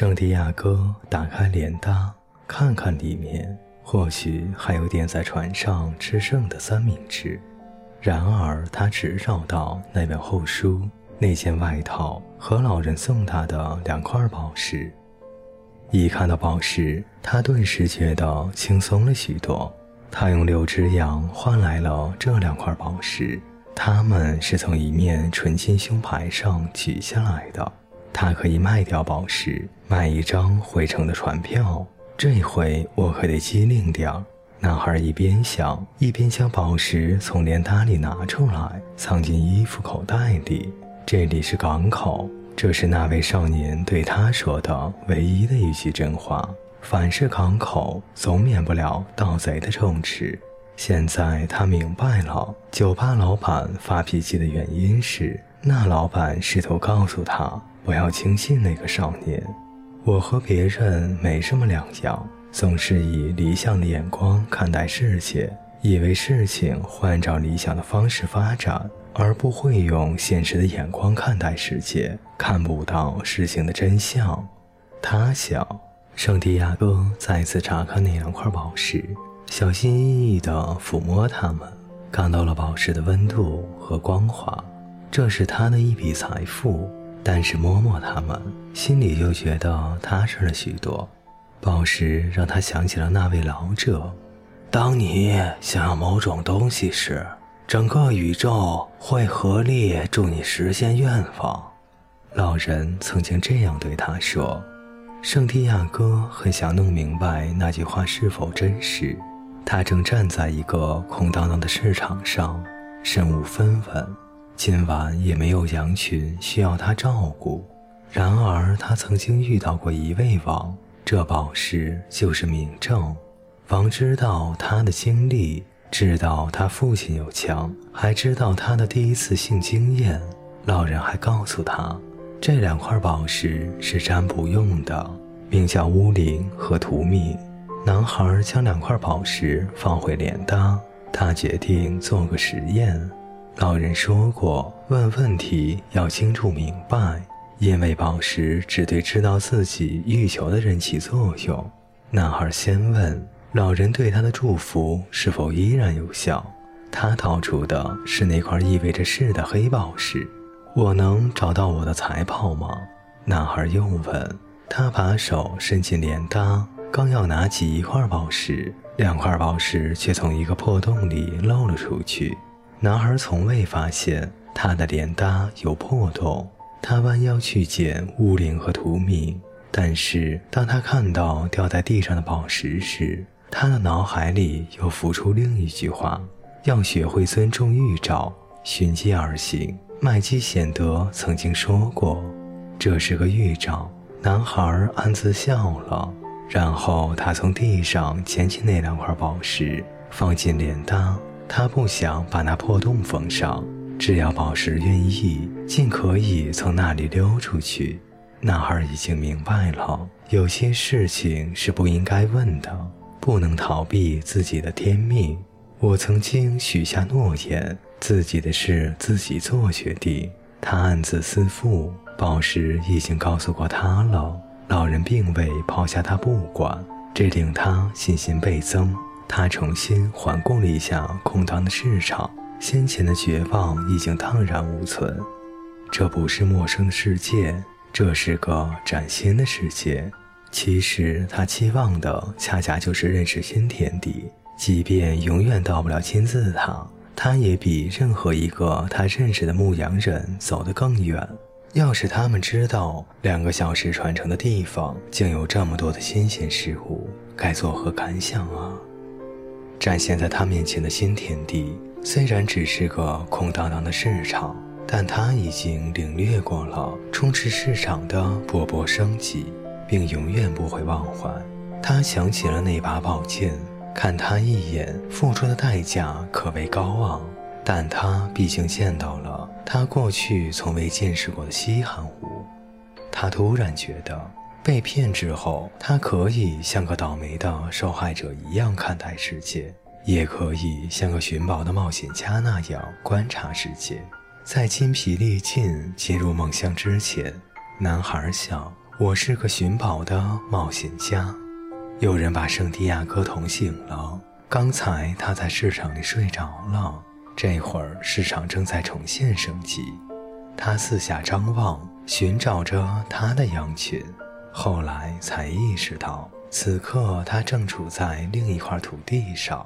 圣地亚哥打开帘搭，看看里面，或许还有点在船上吃剩的三明治。然而他只找到那本厚书、那件外套和老人送他的两块宝石。一看到宝石，他顿时觉得轻松了许多。他用六只羊换来了这两块宝石，它们是从一面纯金胸牌上取下来的。他可以卖掉宝石，买一张回城的船票。这回我可得机灵点儿。男孩一边想，一边将宝石从连搭里拿出来，藏进衣服口袋里。这里是港口，这是那位少年对他说的唯一的一句真话。凡是港口，总免不了盗贼的充斥。现在他明白了，酒吧老板发脾气的原因是，那老板试图告诉他。不要轻信那个少年，我和别人没什么两样，总是以理想的眼光看待世界，以为事情会按照理想的方式发展，而不会用现实的眼光看待世界，看不到事情的真相。他想，圣地亚哥再次查看那两块宝石，小心翼翼地抚摸它们，感到了宝石的温度和光滑，这是他的一笔财富。但是摸摸它们，心里就觉得踏实了许多。宝石让他想起了那位老者：当你想要某种东西时，整个宇宙会合力助你实现愿望。老人曾经这样对他说。圣地亚哥很想弄明白那句话是否真实。他正站在一个空荡荡的市场上，身无分文。今晚也没有羊群需要他照顾。然而，他曾经遇到过一位王，这宝石就是明证。王知道他的经历，知道他父亲有枪，还知道他的第一次性经验。老人还告诉他，这两块宝石是占卜用的，名叫乌灵和图命。男孩将两块宝石放回脸搭，他决定做个实验。老人说过，问问题要清楚明白，因为宝石只对知道自己欲求的人起作用。男孩先问老人对他的祝福是否依然有效。他掏出的是那块意味着是的黑宝石。我能找到我的财宝吗？男孩又问。他把手伸进连搭，刚要拿起一块宝石，两块宝石却从一个破洞里漏了出去。男孩从未发现他的脸搭有破洞，他弯腰去捡物灵和图米，但是当他看到掉在地上的宝石时，他的脑海里又浮出另一句话：要学会尊重预兆，循迹而行。麦基显德曾经说过，这是个预兆。男孩暗自笑了，然后他从地上捡起那两块宝石，放进脸搭。他不想把那破洞缝上，只要宝石愿意，尽可以从那里溜出去。男孩已经明白了，有些事情是不应该问的，不能逃避自己的天命。我曾经许下诺言，自己的事自己做决定。他暗自思妇，宝石已经告诉过他了。老人并未抛下他不管，这令他信心倍增。他重新环顾了一下空荡的市场，先前的绝望已经荡然无存。这不是陌生的世界，这是个崭新的世界。其实他期望的恰恰就是认识新天地，即便永远到不了金字塔，他也比任何一个他认识的牧羊人走得更远。要是他们知道两个小时传承的地方竟有这么多的新鲜事物，该作何感想啊？展现在他面前的新天地，虽然只是个空荡荡的市场，但他已经领略过了充斥市场的勃勃生机，并永远不会忘怀。他想起了那把宝剑，看他一眼，付出的代价可谓高昂，但他毕竟见到了他过去从未见识过的稀罕物。他突然觉得。被骗之后，他可以像个倒霉的受害者一样看待世界，也可以像个寻宝的冒险家那样观察世界。在筋疲力尽进入梦乡之前，男孩想：我是个寻宝的冒险家。有人把圣地亚哥捅醒了，刚才他在市场里睡着了，这会儿市场正在重现生机。他四下张望，寻找着他的羊群，后来才意识到，此刻他正处在另一块土地上。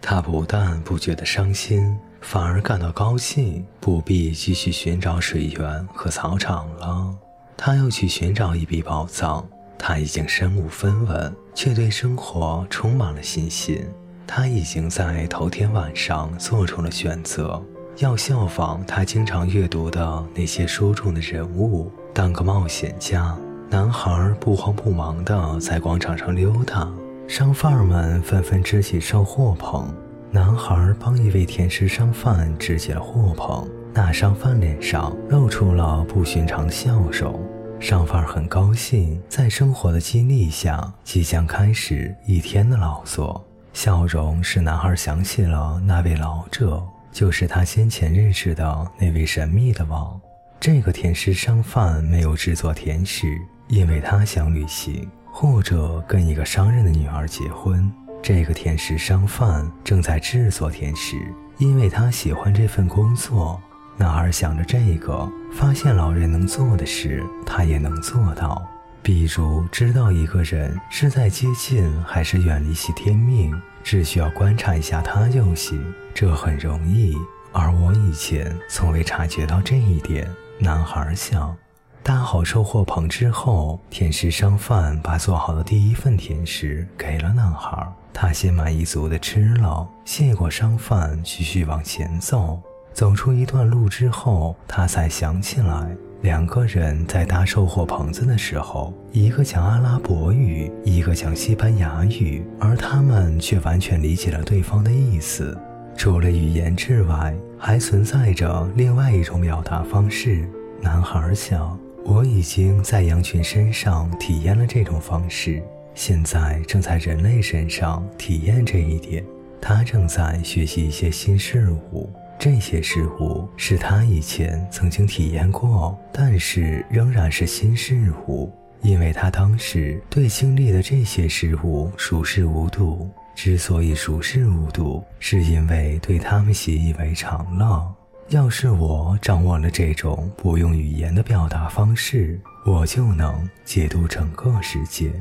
他不但不觉得伤心，反而感到高兴，不必继续寻找水源和草场了。他又去寻找一笔宝藏。他已经身无分文，却对生活充满了信心。他已经在头天晚上做出了选择，要效仿他经常阅读的那些书中的人物，当个冒险家。男孩不慌不忙地在广场上溜达。商贩们纷纷支起售货棚，男孩帮一位甜食商贩支起了货棚。那商贩脸上露出了不寻常的笑容，商贩很高兴，在生活的激励下，即将开始一天的劳作。笑容使男孩想起了那位老者，就是他先前认识的那位神秘的王。这个甜食商贩没有制作甜食，因为他想旅行。或者跟一个商人的女儿结婚。这个甜食商贩正在制作甜食，因为他喜欢这份工作。男孩想着这个，发现老人能做的事，他也能做到。比如知道一个人是在接近还是远离其天命，只需要观察一下他就行。这很容易，而我以前从未察觉到这一点。男孩想。搭好售货棚之后，甜食商贩把做好的第一份甜食给了男孩。他心满意足地吃了，谢过商贩，继续往前走。走出一段路之后，他才想起来，两个人在搭售货棚子的时候，一个讲阿拉伯语，一个讲西班牙语，而他们却完全理解了对方的意思。除了语言之外，还存在着另外一种表达方式。男孩想。我已经在羊群身上体验了这种方式，现在正在人类身上体验这一点。他正在学习一些新事物，这些事物是他以前曾经体验过，但是仍然是新事物，因为他当时对经历的这些事物熟视无睹。之所以熟视无睹，是因为对他们习以为常了。要是我掌握了这种不用语言的表达方式，我就能解读整个世界。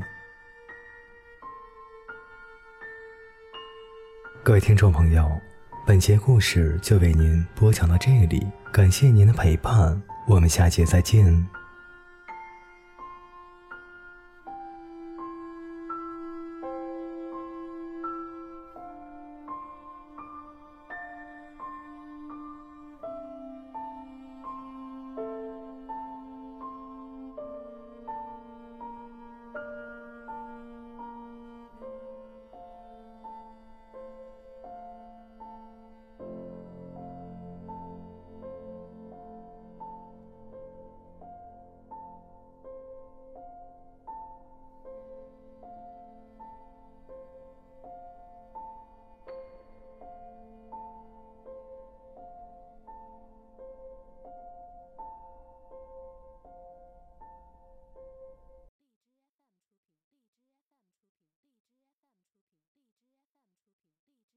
各位听众朋友，本节故事就为您播讲到这里，感谢您的陪伴，我们下节再见。